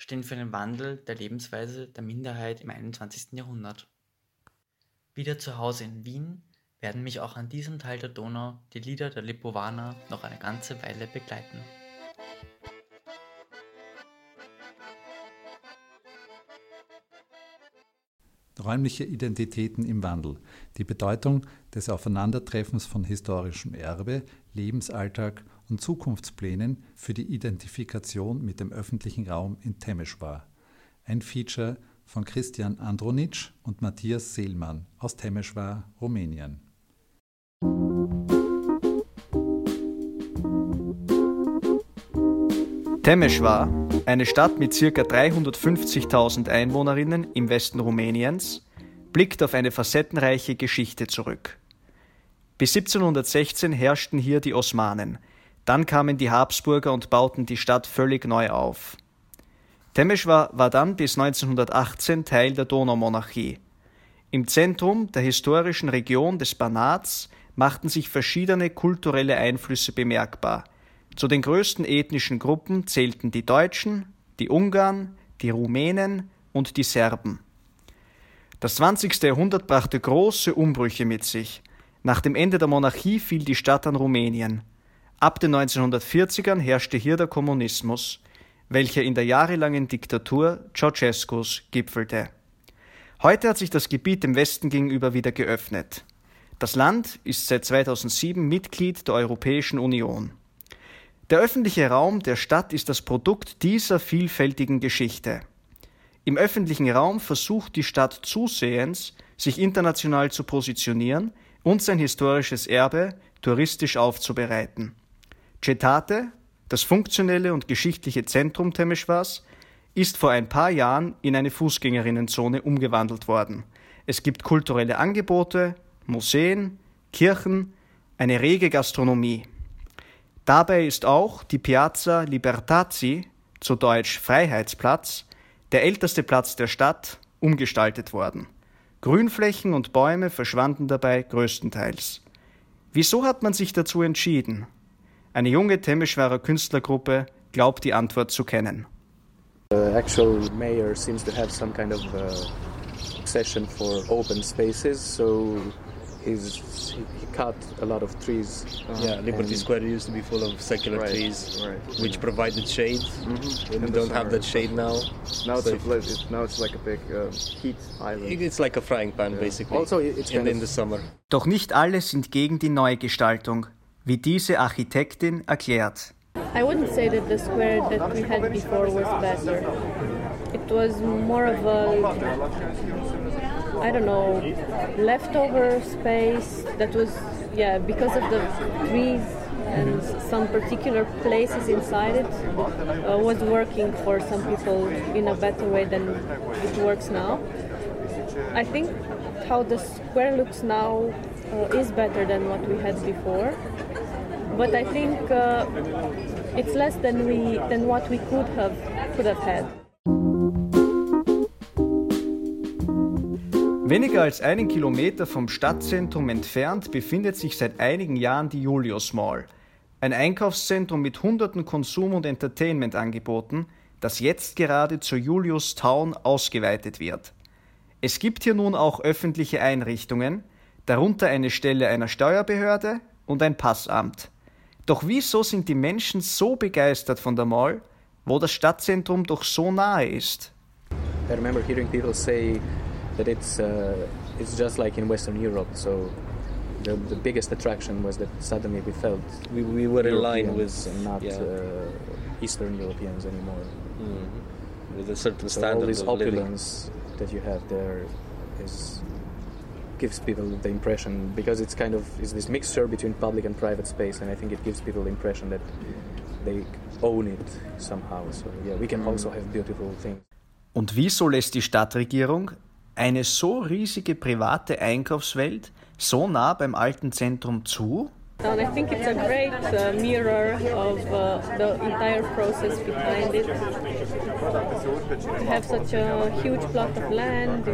stehen für den Wandel der Lebensweise der Minderheit im 21. Jahrhundert. Wieder zu Hause in Wien werden mich auch an diesem Teil der Donau die Lieder der Lipowaner noch eine ganze Weile begleiten. Räumliche Identitäten im Wandel. Die Bedeutung des Aufeinandertreffens von historischem Erbe, Lebensalltag und Zukunftsplänen für die Identifikation mit dem öffentlichen Raum in Temeswar. Ein Feature von Christian Andronic und Matthias Seelmann aus Temeswar, Rumänien. Temeswar, eine Stadt mit ca. 350.000 Einwohnerinnen im Westen Rumäniens, blickt auf eine facettenreiche Geschichte zurück. Bis 1716 herrschten hier die Osmanen, dann kamen die Habsburger und bauten die Stadt völlig neu auf. Temeswar war dann bis 1918 Teil der Donaumonarchie. Im Zentrum der historischen Region des Banats machten sich verschiedene kulturelle Einflüsse bemerkbar. Zu den größten ethnischen Gruppen zählten die Deutschen, die Ungarn, die Rumänen und die Serben. Das 20. Jahrhundert brachte große Umbrüche mit sich. Nach dem Ende der Monarchie fiel die Stadt an Rumänien. Ab den 1940ern herrschte hier der Kommunismus, welcher in der jahrelangen Diktatur Ceausescus gipfelte. Heute hat sich das Gebiet dem Westen gegenüber wieder geöffnet. Das Land ist seit 2007 Mitglied der Europäischen Union. Der öffentliche Raum der Stadt ist das Produkt dieser vielfältigen Geschichte. Im öffentlichen Raum versucht die Stadt zusehends, sich international zu positionieren und sein historisches Erbe touristisch aufzubereiten. Cetate, das funktionelle und geschichtliche Zentrum Temeswars, ist vor ein paar Jahren in eine Fußgängerinnenzone umgewandelt worden. Es gibt kulturelle Angebote, Museen, Kirchen, eine rege Gastronomie. Dabei ist auch die Piazza Libertazi, zu Deutsch Freiheitsplatz, der älteste Platz der Stadt, umgestaltet worden. Grünflächen und Bäume verschwanden dabei größtenteils. Wieso hat man sich dazu entschieden? Eine junge Temeschwarer Künstlergruppe glaubt die Antwort zu kennen. The actual mayor seems to have some kind of uh, obsession for open spaces, so he's he, cut a lot of trees. Uh, yeah, Liberty Square used to be full of secular right, trees, right, which yeah. provided shade. Mm-hmm. And we don't have that shade now. Now So- they've let it, now it's like a big uh, heat island. It's like a frying pan, Yeah. basically. Also, it's in, kind in of- the summer. Doch nicht alle sind gegen die Neugestaltung, wie diese Architektin erklärt. I wouldn't say that the square that we had before was better. It was more of a, I don't know, leftover space that was, yeah, because of the trees and some particular places inside it uh, was working for some people in a better way than it works now. I think how the square looks now uh, is better than what we had before, but I think uh, it's less than we than what we could have could have had. Weniger als einen Kilometer vom Stadtzentrum entfernt befindet sich seit einigen Jahren die Julius Mall, ein Einkaufszentrum mit hunderten Konsum- und Entertainment-Angeboten, das jetzt gerade zur Julius Town ausgeweitet wird. Es gibt hier nun auch öffentliche Einrichtungen, darunter eine Stelle einer Steuerbehörde und ein Passamt. Doch wieso sind die Menschen so begeistert von der Mall, wo das Stadtzentrum doch so nahe ist? I remember hearing people say that it's uh, it's just like in Western Europe. So the, the biggest attraction was that suddenly we felt we, we were in line with and not yeah. uh, Eastern Europeans anymore. Mhm. with a certain So all standard this of living. opulence that you have there is gives people the impression because it's kind of is this mixture between public and private space, and I think it gives people the impression that they own it somehow. So yeah, we can also have beautiful things. Und wieso lässt die Stadtregierung eine so riesige private Einkaufswelt so nah beim alten Zentrum zu? And I think it's a great uh, mirror of uh, the entire process behind it. To have such a huge plot of land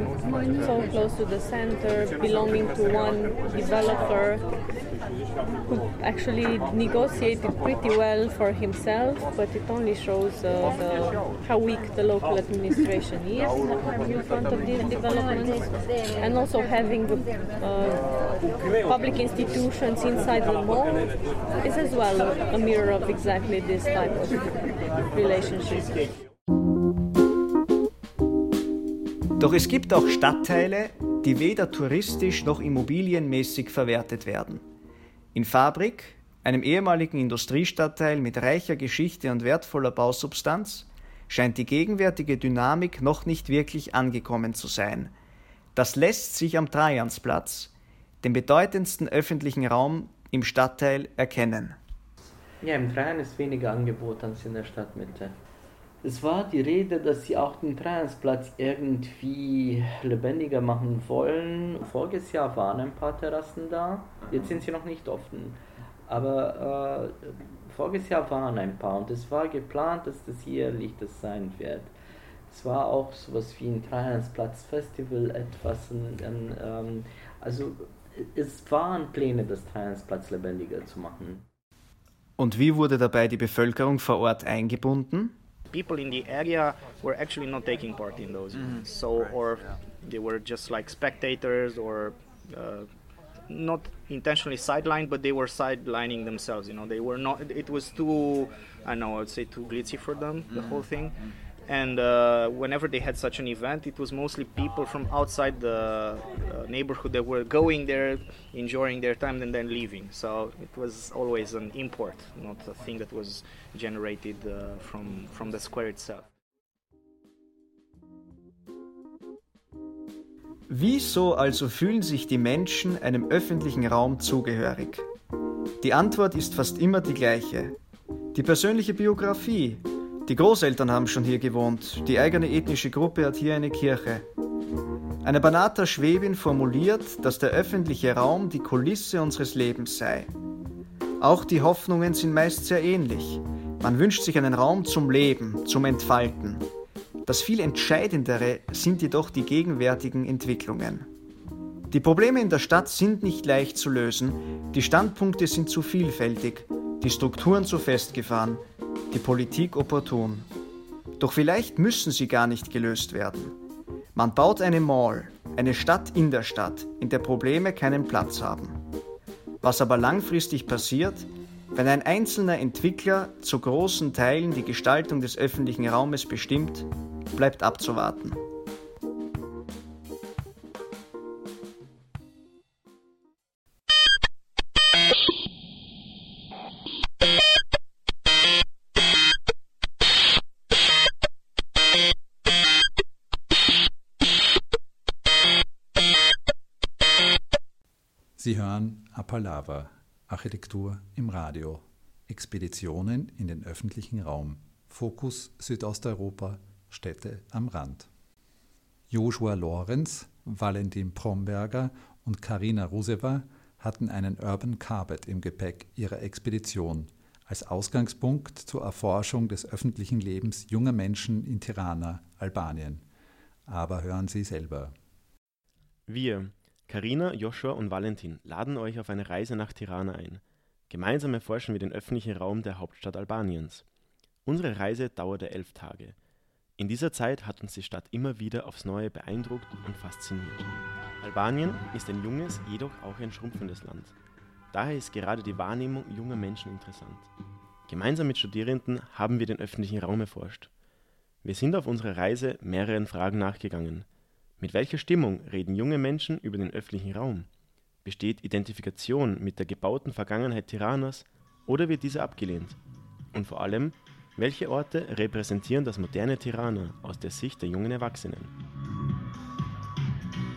so close to the center, belonging to one developer who actually negotiated pretty well for himself, but it only shows uh, the, how weak the local administration is in front of these developments. And also having uh, public institutions inside the mall is as well a mirror of exactly this type of relationship. Doch es gibt auch Stadtteile, die weder touristisch noch immobilienmäßig verwertet werden. In Fabrik, einem ehemaligen Industriestadtteil mit reicher Geschichte und wertvoller Bausubstanz, scheint die gegenwärtige Dynamik noch nicht wirklich angekommen zu sein. Das lässt sich am Trajansplatz, dem bedeutendsten öffentlichen Raum im Stadtteil, erkennen. Ja, im Trajan ist weniger Angebot als in der Stadtmitte. Es war die Rede, dass sie auch den Trajansplatz irgendwie lebendiger machen wollen. Voriges Jahr waren ein paar Terrassen da, jetzt sind sie noch nicht offen. Aber äh, voriges Jahr waren ein paar und es war geplant, dass das jährlich das sein wird. Es war auch sowas wie ein Trajansplatz Festival, etwas, ein, ein, ähm, also es waren Pläne, das Trajansplatz lebendiger zu machen. Und wie wurde dabei die Bevölkerung vor Ort eingebunden? people in the area were actually not taking part in those mm-hmm. events. So, or they were just like spectators or uh, not intentionally sidelined, but they were sidelining themselves. You know, they were not. It was too, I don't know, I would say too glitzy for them. The mm-hmm. whole thing. Mm-hmm. And uh, whenever they had such an event, it was mostly people from outside the uh, neighborhood that were going there, enjoying their time, and then leaving. So it was always an import, not a thing that was generated uh, from from the square itself. Wieso also fühlen sich die Menschen einem öffentlichen Raum zugehörig? Die Antwort ist fast immer die gleiche. Die persönliche Biografie. Die Großeltern haben schon hier gewohnt, die eigene ethnische Gruppe hat hier eine Kirche. Eine Banata Schwäbin formuliert, dass der öffentliche Raum die Kulisse unseres Lebens sei. Auch die Hoffnungen sind meist sehr ähnlich. Man wünscht sich einen Raum zum Leben, zum Entfalten. Das viel Entscheidendere sind jedoch die gegenwärtigen Entwicklungen. Die Probleme in der Stadt sind nicht leicht zu lösen, die Standpunkte sind zu vielfältig, die Strukturen zu festgefahren, die Politik opportun. Doch vielleicht müssen sie gar nicht gelöst werden. Man baut eine Mall, eine Stadt in der Stadt, in der Probleme keinen Platz haben. Was aber langfristig passiert, wenn ein einzelner Entwickler zu großen Teilen die Gestaltung des öffentlichen Raumes bestimmt, bleibt abzuwarten. Hören Apalava, Architektur im Radio. Expeditionen in den öffentlichen Raum. Fokus Südosteuropa, Städte am Rand. Joshua Lorenz, Valentin Promberger und Karina Ruseva hatten einen Urban Carpet im Gepäck ihrer Expedition als Ausgangspunkt zur Erforschung des öffentlichen Lebens junger Menschen in Tirana, Albanien. Aber hören Sie selber. Wir, Karina, Joshua und Valentin, laden euch auf eine Reise nach Tirana ein. Gemeinsam erforschen wir den öffentlichen Raum der Hauptstadt Albaniens. Unsere Reise dauerte elf Tage. In dieser Zeit hat uns die Stadt immer wieder aufs Neue beeindruckt und fasziniert. Albanien ist ein junges, jedoch auch ein schrumpfendes Land. Daher ist gerade die Wahrnehmung junger Menschen interessant. Gemeinsam mit Studierenden haben wir den öffentlichen Raum erforscht. Wir sind auf unserer Reise mehreren Fragen nachgegangen. Mit welcher Stimmung reden junge Menschen über den öffentlichen Raum? Besteht Identifikation mit der gebauten Vergangenheit Tiranas oder wird diese abgelehnt? Und vor allem, welche Orte repräsentieren das moderne Tirana aus der Sicht der jungen Erwachsenen?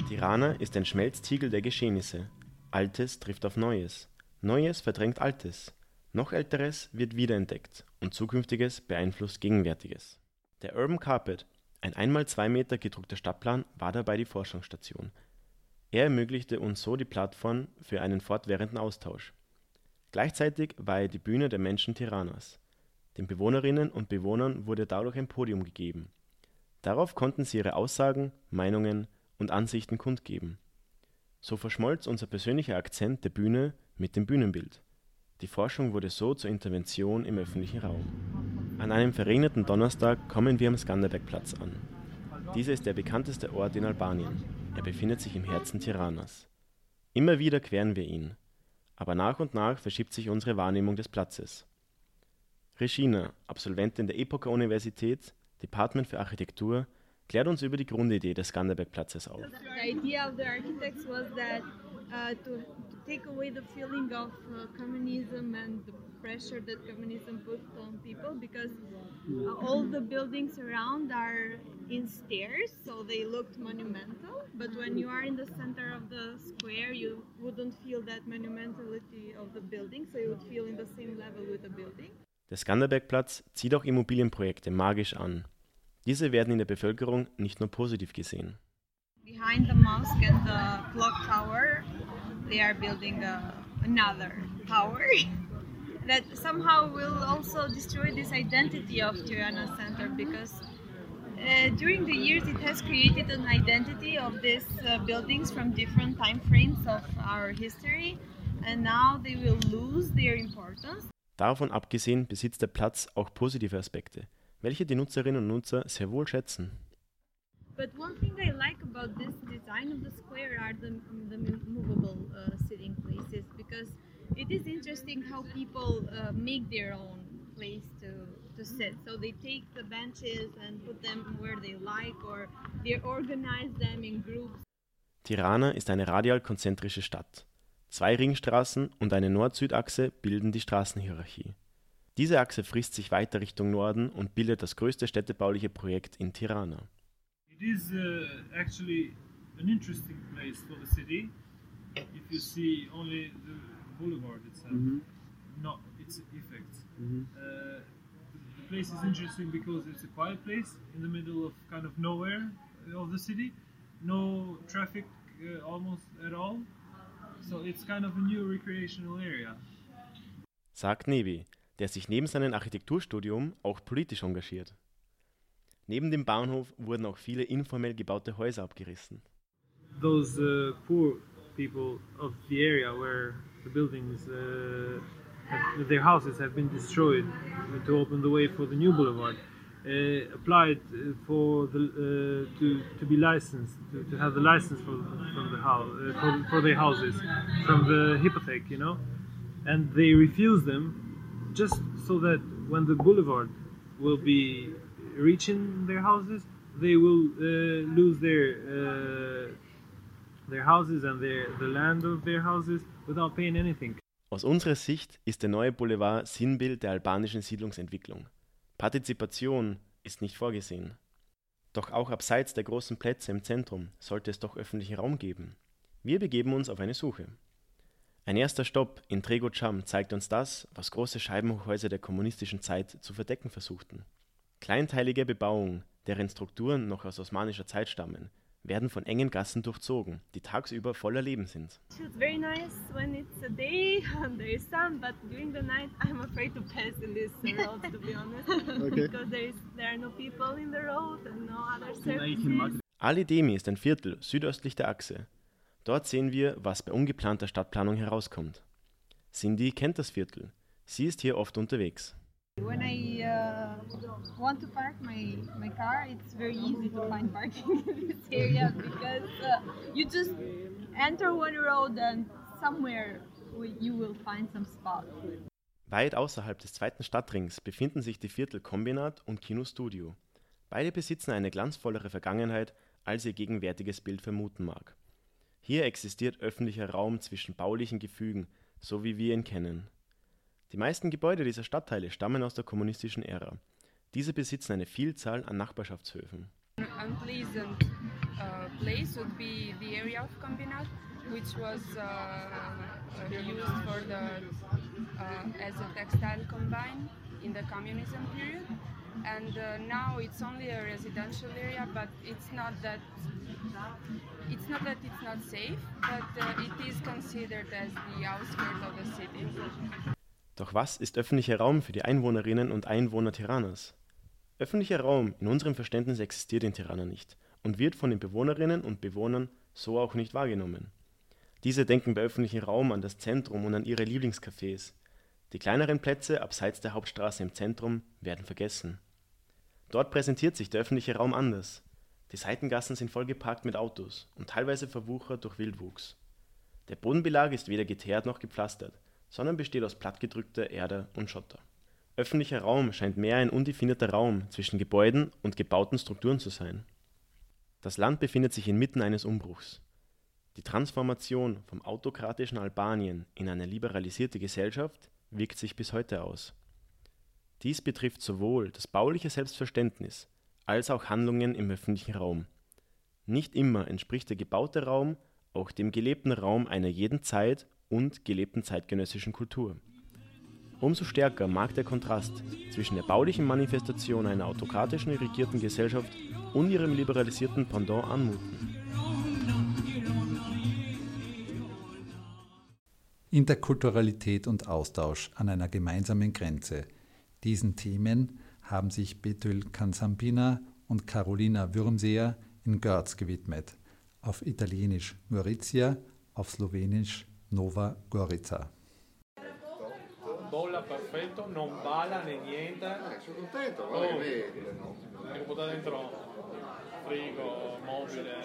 Tirana ist ein Schmelztiegel der Geschehnisse. Altes trifft auf Neues. Neues verdrängt Altes. Noch Älteres wird wiederentdeckt und Zukünftiges beeinflusst Gegenwärtiges. Der Urban Carpet, ein einmal zwei Meter gedruckter Stadtplan, war dabei die Forschungsstation. Er ermöglichte uns so die Plattform für einen fortwährenden Austausch. Gleichzeitig war er die Bühne der Menschen Tiranas. Den Bewohnerinnen und Bewohnern wurde dadurch ein Podium gegeben. Darauf konnten sie ihre Aussagen, Meinungen und Ansichten kundgeben. So verschmolz unser persönlicher Akzent der Bühne mit dem Bühnenbild. Die Forschung wurde so zur Intervention im öffentlichen Raum. An einem verregneten Donnerstag kommen wir am Skanderbegplatz an. Dieser ist der bekannteste Ort in Albanien. Er befindet sich im Herzen Tiranas. Immer wieder queren wir ihn. Aber nach und nach verschiebt sich unsere Wahrnehmung des Platzes. Regina, Absolventin der Epoca-Universität, Department für Architektur, klärt uns über die Grundidee des Skanderbeg-Platzes auf. The idea of the architects was that uh, to, to take pressure that communism put on people because uh, all the buildings around are in stairs, so they looked monumental. But when you are in the center of the square, you wouldn't feel that monumentality of the building, so you would feel in the same level with the building. Der Skanderbeg-Platz zieht auch Immobilienprojekte magisch an. Diese werden in der Bevölkerung nicht nur positiv gesehen. Behind the mosque and the clock tower, they are building a, another tower that somehow will also destroy this identity of Tirana Center because uh, during the years it has created an identity of these uh, buildings from different time frames of our history and now they will lose their importance. Davon abgesehen besitzt der Platz auch positive Aspekte, welche die Nutzerinnen und Nutzer sehr wohl schätzen. But one thing I like about this design of the square are the, the movable uh, sitting places because it is interesting how people uh, make their own place to, to sit. So they take the benches and put them where they like or they organize them in groups. Tirana ist eine radial-konzentrische Stadt. Zwei Ringstraßen und eine Nord-Süd-Achse bilden die Straßenhierarchie. Diese Achse frisst sich weiter Richtung Norden und bildet das größte städtebauliche Projekt in Tirana. It is uh, actually an interesting place for the city if you see only the boulevard itself, Mhm. not its effects. Mhm. Uh, the place is interesting because it's a quiet place in the middle of kind of nowhere of the city, no traffic uh, almost at all. So it's kind of a new recreational area. Sagt Nevi, der sich neben seinem Architekturstudium auch politisch engagiert. Neben dem Bahnhof wurden auch viele informell gebaute Häuser abgerissen. Those uh, poor people of the area where the buildings, uh, their houses have been destroyed to open the way for the new boulevard, uh, applied uh, for the to to be licensed to, to have the license for from the house for, for their houses from the hypothec, you know, and they refuse them just so that when the boulevard will be reaching their houses, they will uh, lose their uh, their houses and their the land of their houses without paying anything. Aus unserer Sicht ist der neue Boulevard Sinnbild der albanischen Siedlungsentwicklung. Partizipation ist nicht vorgesehen. Doch auch abseits der großen Plätze im Zentrum sollte es doch öffentlichen Raum geben. Wir begeben uns auf eine Suche. Ein erster Stopp in Tregocam zeigt uns das, was große Scheibenhochhäuser der kommunistischen Zeit zu verdecken versuchten. Kleinteilige Bebauung, deren Strukturen noch aus osmanischer Zeit stammen, werden von engen Gassen durchzogen, die tagsüber voller Leben sind. It feels very nice when it's a day and there is sun, but during the night I'm afraid to pass in this road to be honest, Okay. because there is there are no people in the road and no other services. Ali Demi ist ein Viertel südöstlich der Achse. Dort sehen wir, was bei ungeplanter Stadtplanung herauskommt. Cindy kennt das Viertel. Sie ist hier oft unterwegs. When I uh, want to park my, my car, it's very easy to find parking in this area because uh, you just enter one road and somewhere you will find some spot. Weit außerhalb des zweiten Stadtrings befinden sich die Viertel Kombinat und Kino Studio. Beide besitzen eine glanzvollere Vergangenheit, als ihr gegenwärtiges Bild vermuten mag. Hier existiert öffentlicher Raum zwischen baulichen Gefügen, so wie wir ihn kennen. Die meisten Gebäude dieser Stadtteile stammen aus der kommunistischen Ära. Diese besitzen eine Vielzahl an Nachbarschaftshöfen. unpleasant uh, place would be the area of Combinat, which was uh, uh, used for the uh, as a textile combine in the communism period. And uh, now it's only a residential area, but it's not that it's not that it's not safe, but uh, it is considered as the outskirts of the city. Doch was ist öffentlicher Raum für die Einwohnerinnen und Einwohner Tiranas? Öffentlicher Raum in unserem Verständnis existiert in Tirana nicht und wird von den Bewohnerinnen und Bewohnern so auch nicht wahrgenommen. Diese denken bei öffentlichem Raum an das Zentrum und an ihre Lieblingscafés. Die kleineren Plätze abseits der Hauptstraße im Zentrum werden vergessen. Dort präsentiert sich der öffentliche Raum anders. Die Seitengassen sind vollgeparkt mit Autos und teilweise verwuchert durch Wildwuchs. Der Bodenbelag ist weder geteert noch gepflastert, sondern besteht aus plattgedrückter Erde und Schotter. Öffentlicher Raum scheint mehr ein undefinierter Raum zwischen Gebäuden und gebauten Strukturen zu sein. Das Land befindet sich inmitten eines Umbruchs. Die Transformation vom autokratischen Albanien in eine liberalisierte Gesellschaft wirkt sich bis heute aus. Dies betrifft sowohl das bauliche Selbstverständnis als auch Handlungen im öffentlichen Raum. Nicht immer entspricht der gebaute Raum auch dem gelebten Raum einer jeden Zeit und gelebten zeitgenössischen Kultur. Umso stärker mag der Kontrast zwischen der baulichen Manifestation einer autokratischen regierten Gesellschaft und ihrem liberalisierten Pendant anmuten. Interkulturalität und Austausch an einer gemeinsamen Grenze. Diesen Themen haben sich Betül Kansambina und Carolina Würmseer in Görz gewidmet. Auf Italienisch Gorizia, auf Slowenisch Nova Gorica. bolla perfetto, non bala né niente. sono contento, oh, guarda che Ecco, butta dentro frigo, mobile,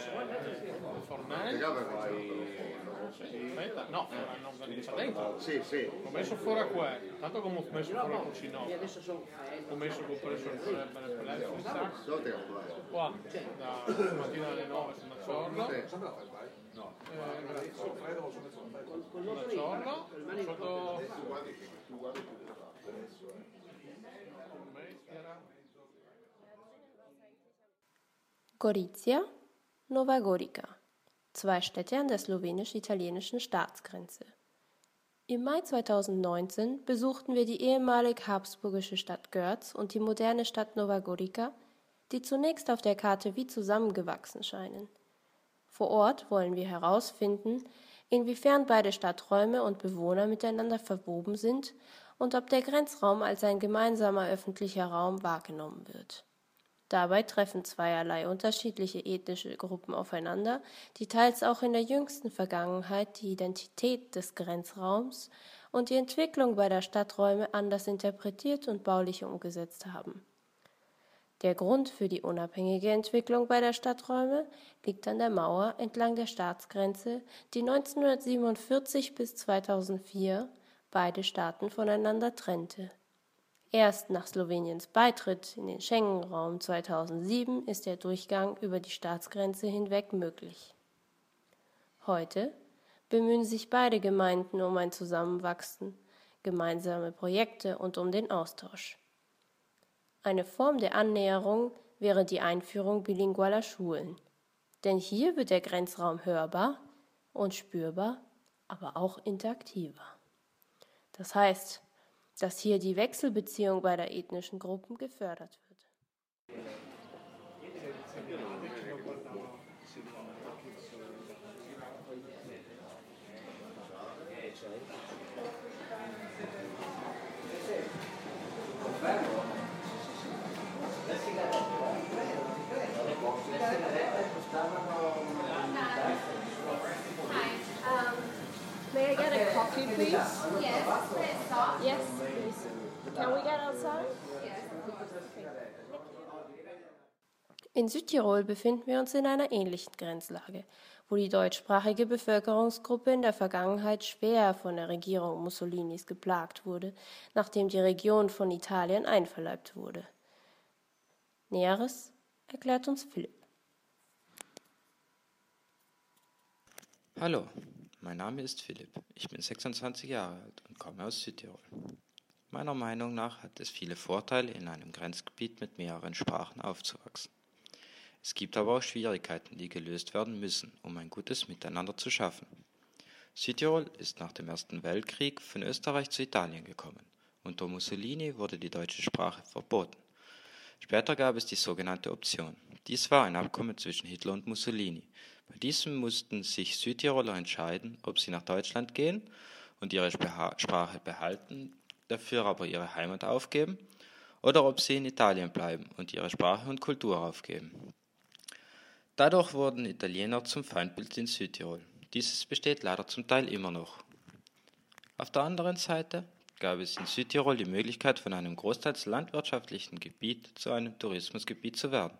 fornello. Aspetta, no, eh, non comincia dentro. Sì, sì. Ho messo fuori qua, tanto come ho messo fuori il cucino. Ho messo che ho preso il sacco. Qua, da mattina alle 9 sono a Ciorlo. Eh, grazie. Sono a Ciorlo, sotto... Gorizia, Nova Gorica, zwei Städte an der slowenisch-italienischen Staatsgrenze. Im Mai 2019 besuchten wir die ehemalig habsburgische Stadt Görz und die moderne Stadt Nova Gorica, die zunächst auf der Karte wie zusammengewachsen scheinen. Vor Ort wollen wir herausfinden, inwiefern beide Stadträume und Bewohner miteinander verwoben sind und ob der Grenzraum als ein gemeinsamer öffentlicher Raum wahrgenommen wird. Dabei treffen zweierlei unterschiedliche ethnische Gruppen aufeinander, die teils auch in der jüngsten Vergangenheit die Identität des Grenzraums und die Entwicklung beider Stadträume anders interpretiert und baulich umgesetzt haben. Der Grund für die unabhängige Entwicklung beider Stadträume liegt an der Mauer entlang der Staatsgrenze, die 1947 bis 2004 beide Staaten voneinander trennte. Erst nach Sloweniens Beitritt in den Schengen-Raum 2007 ist der Durchgang über die Staatsgrenze hinweg möglich. Heute bemühen sich beide Gemeinden um ein Zusammenwachsen, gemeinsame Projekte und um den Austausch. Eine Form der Annäherung wäre die Einführung bilingualer Schulen. Denn hier wird der Grenzraum hörbar und spürbar aber auch interaktiver. Das heißt, dass hier die Wechselbeziehung beider ethnischen Gruppen gefördert wird. In Südtirol befinden wir uns in einer ähnlichen Grenzlage, wo die deutschsprachige Bevölkerungsgruppe in der Vergangenheit schwer von der Regierung Mussolinis geplagt wurde, nachdem die Region von Italien einverleibt wurde. Näheres erklärt uns Philipp. Hallo, mein Name ist Philipp. Ich bin 26 Jahre alt und komme aus Südtirol. Meiner Meinung nach hat es viele Vorteile, in einem Grenzgebiet mit mehreren Sprachen aufzuwachsen. Es gibt aber auch Schwierigkeiten, die gelöst werden müssen, um ein gutes Miteinander zu schaffen. Südtirol ist nach dem Ersten Weltkrieg von Österreich zu Italien gekommen. Unter Mussolini wurde die deutsche Sprache verboten. Später gab es die sogenannte Option. Dies war ein Abkommen zwischen Hitler und Mussolini. Bei diesem mussten sich Südtiroler entscheiden, ob sie nach Deutschland gehen und ihre Sprache behalten, dafür aber ihre Heimat aufgeben, oder ob sie in Italien bleiben und ihre Sprache und Kultur aufgeben. Dadurch wurden Italiener zum Feindbild in Südtirol. Dieses besteht leider zum Teil immer noch. Auf der anderen Seite gab es in Südtirol die Möglichkeit, von einem großteils landwirtschaftlichen Gebiet zu einem Tourismusgebiet zu werden,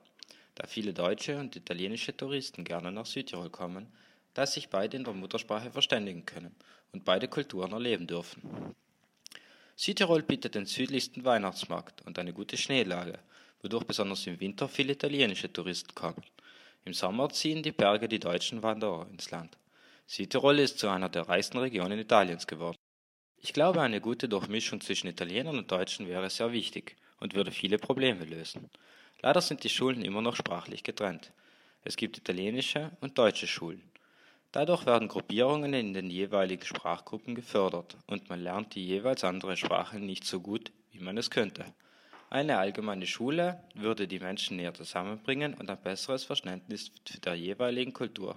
da viele deutsche und italienische Touristen gerne nach Südtirol kommen, da sich beide in der Muttersprache verständigen können und beide Kulturen erleben dürfen. Südtirol bietet den südlichsten Weihnachtsmarkt und eine gute Schneelage, wodurch besonders im Winter viele italienische Touristen kommen. Im Sommer ziehen die Berge die deutschen Wanderer ins Land. Südtirol ist zu einer der reichsten Regionen Italiens geworden. Ich glaube, eine gute Durchmischung zwischen Italienern und Deutschen wäre sehr wichtig und würde viele Probleme lösen. Leider sind die Schulen immer noch sprachlich getrennt. Es gibt italienische und deutsche Schulen. Dadurch werden Gruppierungen in den jeweiligen Sprachgruppen gefördert und man lernt die jeweils andere Sprache nicht so gut, wie man es könnte. Eine allgemeine Schule würde die Menschen näher zusammenbringen und ein besseres Verständnis der jeweiligen Kultur.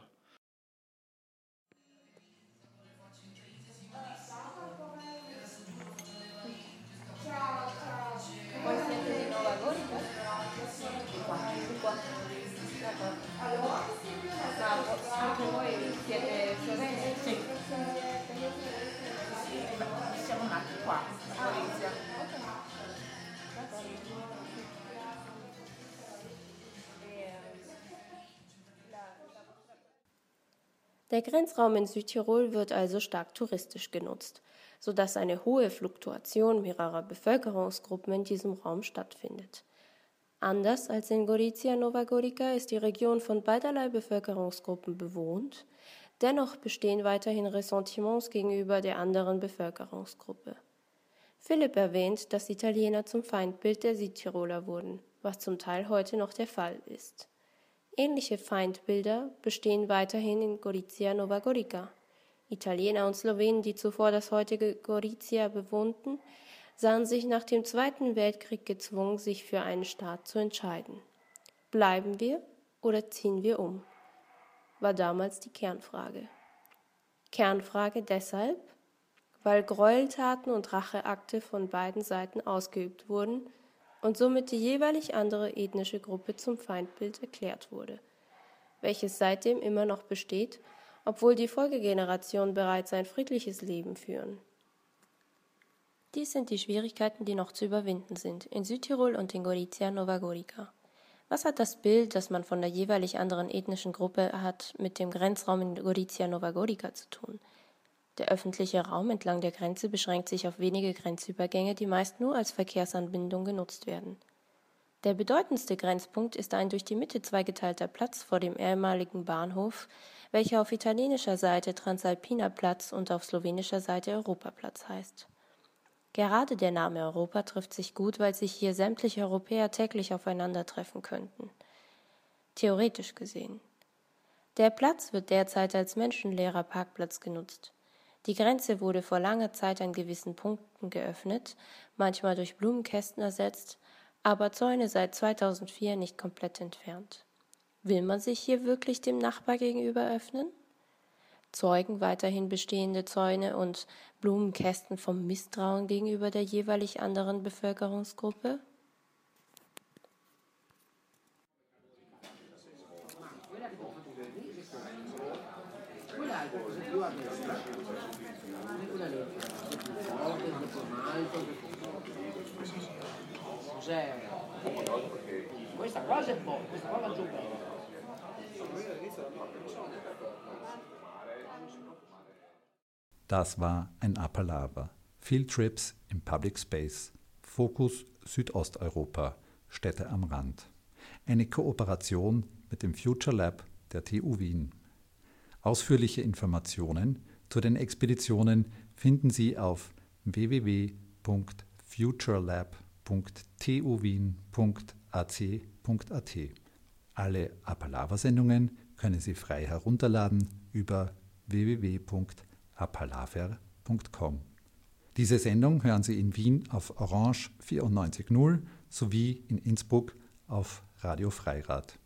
Der Grenzraum in Südtirol wird also stark touristisch genutzt, sodass eine hohe Fluktuation mehrerer Bevölkerungsgruppen in diesem Raum stattfindet. Anders als in Gorizia Nova Gorica ist die Region von beiderlei Bevölkerungsgruppen bewohnt, dennoch bestehen weiterhin Ressentiments gegenüber der anderen Bevölkerungsgruppe. Philipp erwähnt, dass Italiener zum Feindbild der Südtiroler wurden, was zum Teil heute noch der Fall ist. Ähnliche Feindbilder bestehen weiterhin in Gorizia Nova Gorica. Italiener und Slowenen, die zuvor das heutige Gorizia bewohnten, sahen sich nach dem Zweiten Weltkrieg gezwungen, sich für einen Staat zu entscheiden. Bleiben wir oder ziehen wir um? war damals die Kernfrage. Kernfrage deshalb, weil Gräueltaten und Racheakte von beiden Seiten ausgeübt wurden und somit die jeweilig andere ethnische Gruppe zum Feindbild erklärt wurde, welches seitdem immer noch besteht, obwohl die Folgegenerationen bereits ein friedliches Leben führen. Dies sind die Schwierigkeiten, die noch zu überwinden sind, in Südtirol und in Gorizia Nova Gorica. Was hat das Bild, das man von der jeweilig anderen ethnischen Gruppe hat, mit dem Grenzraum in Gorizia Nova Gorica zu tun? Der öffentliche Raum entlang der Grenze beschränkt sich auf wenige Grenzübergänge, die meist nur als Verkehrsanbindung genutzt werden. Der bedeutendste Grenzpunkt ist ein durch die Mitte zweigeteilter Platz vor dem ehemaligen Bahnhof, welcher auf italienischer Seite Transalpiner Platz und auf slowenischer Seite Europaplatz heißt. Gerade der Name Europa trifft sich gut, weil sich hier sämtliche Europäer täglich aufeinandertreffen könnten. Theoretisch gesehen. Der Platz wird derzeit als menschenleerer Parkplatz genutzt. Die Grenze wurde vor langer Zeit an gewissen Punkten geöffnet, manchmal durch Blumenkästen ersetzt, aber Zäune seit 2004 nicht komplett entfernt. Will man sich hier wirklich dem Nachbar gegenüber öffnen? Zeugen weiterhin bestehende Zäune und Blumenkästen vom Misstrauen gegenüber der jeweilig anderen Bevölkerungsgruppe? È buona, questa cosa giù. Das war ein Appalava. Field Trips im Public Space. Fokus Südosteuropa, Städte am Rand. Eine Kooperation mit dem Future Lab der TU Wien. Ausführliche Informationen zu den Expeditionen finden Sie auf www.futurelab.tuwien.ac.at. Alle Appalava-Sendungen können Sie frei herunterladen über www.appalaver.com. Diese Sendung hören Sie in Wien auf Orange 94.0 sowie in Innsbruck auf Radio Freirad.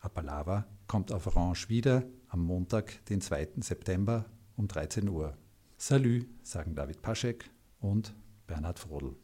Appalava kommt auf Orange wieder am Montag, den 2. September um 13 Uhr. Salü, sagen David Paschek und Bernhard Frodel.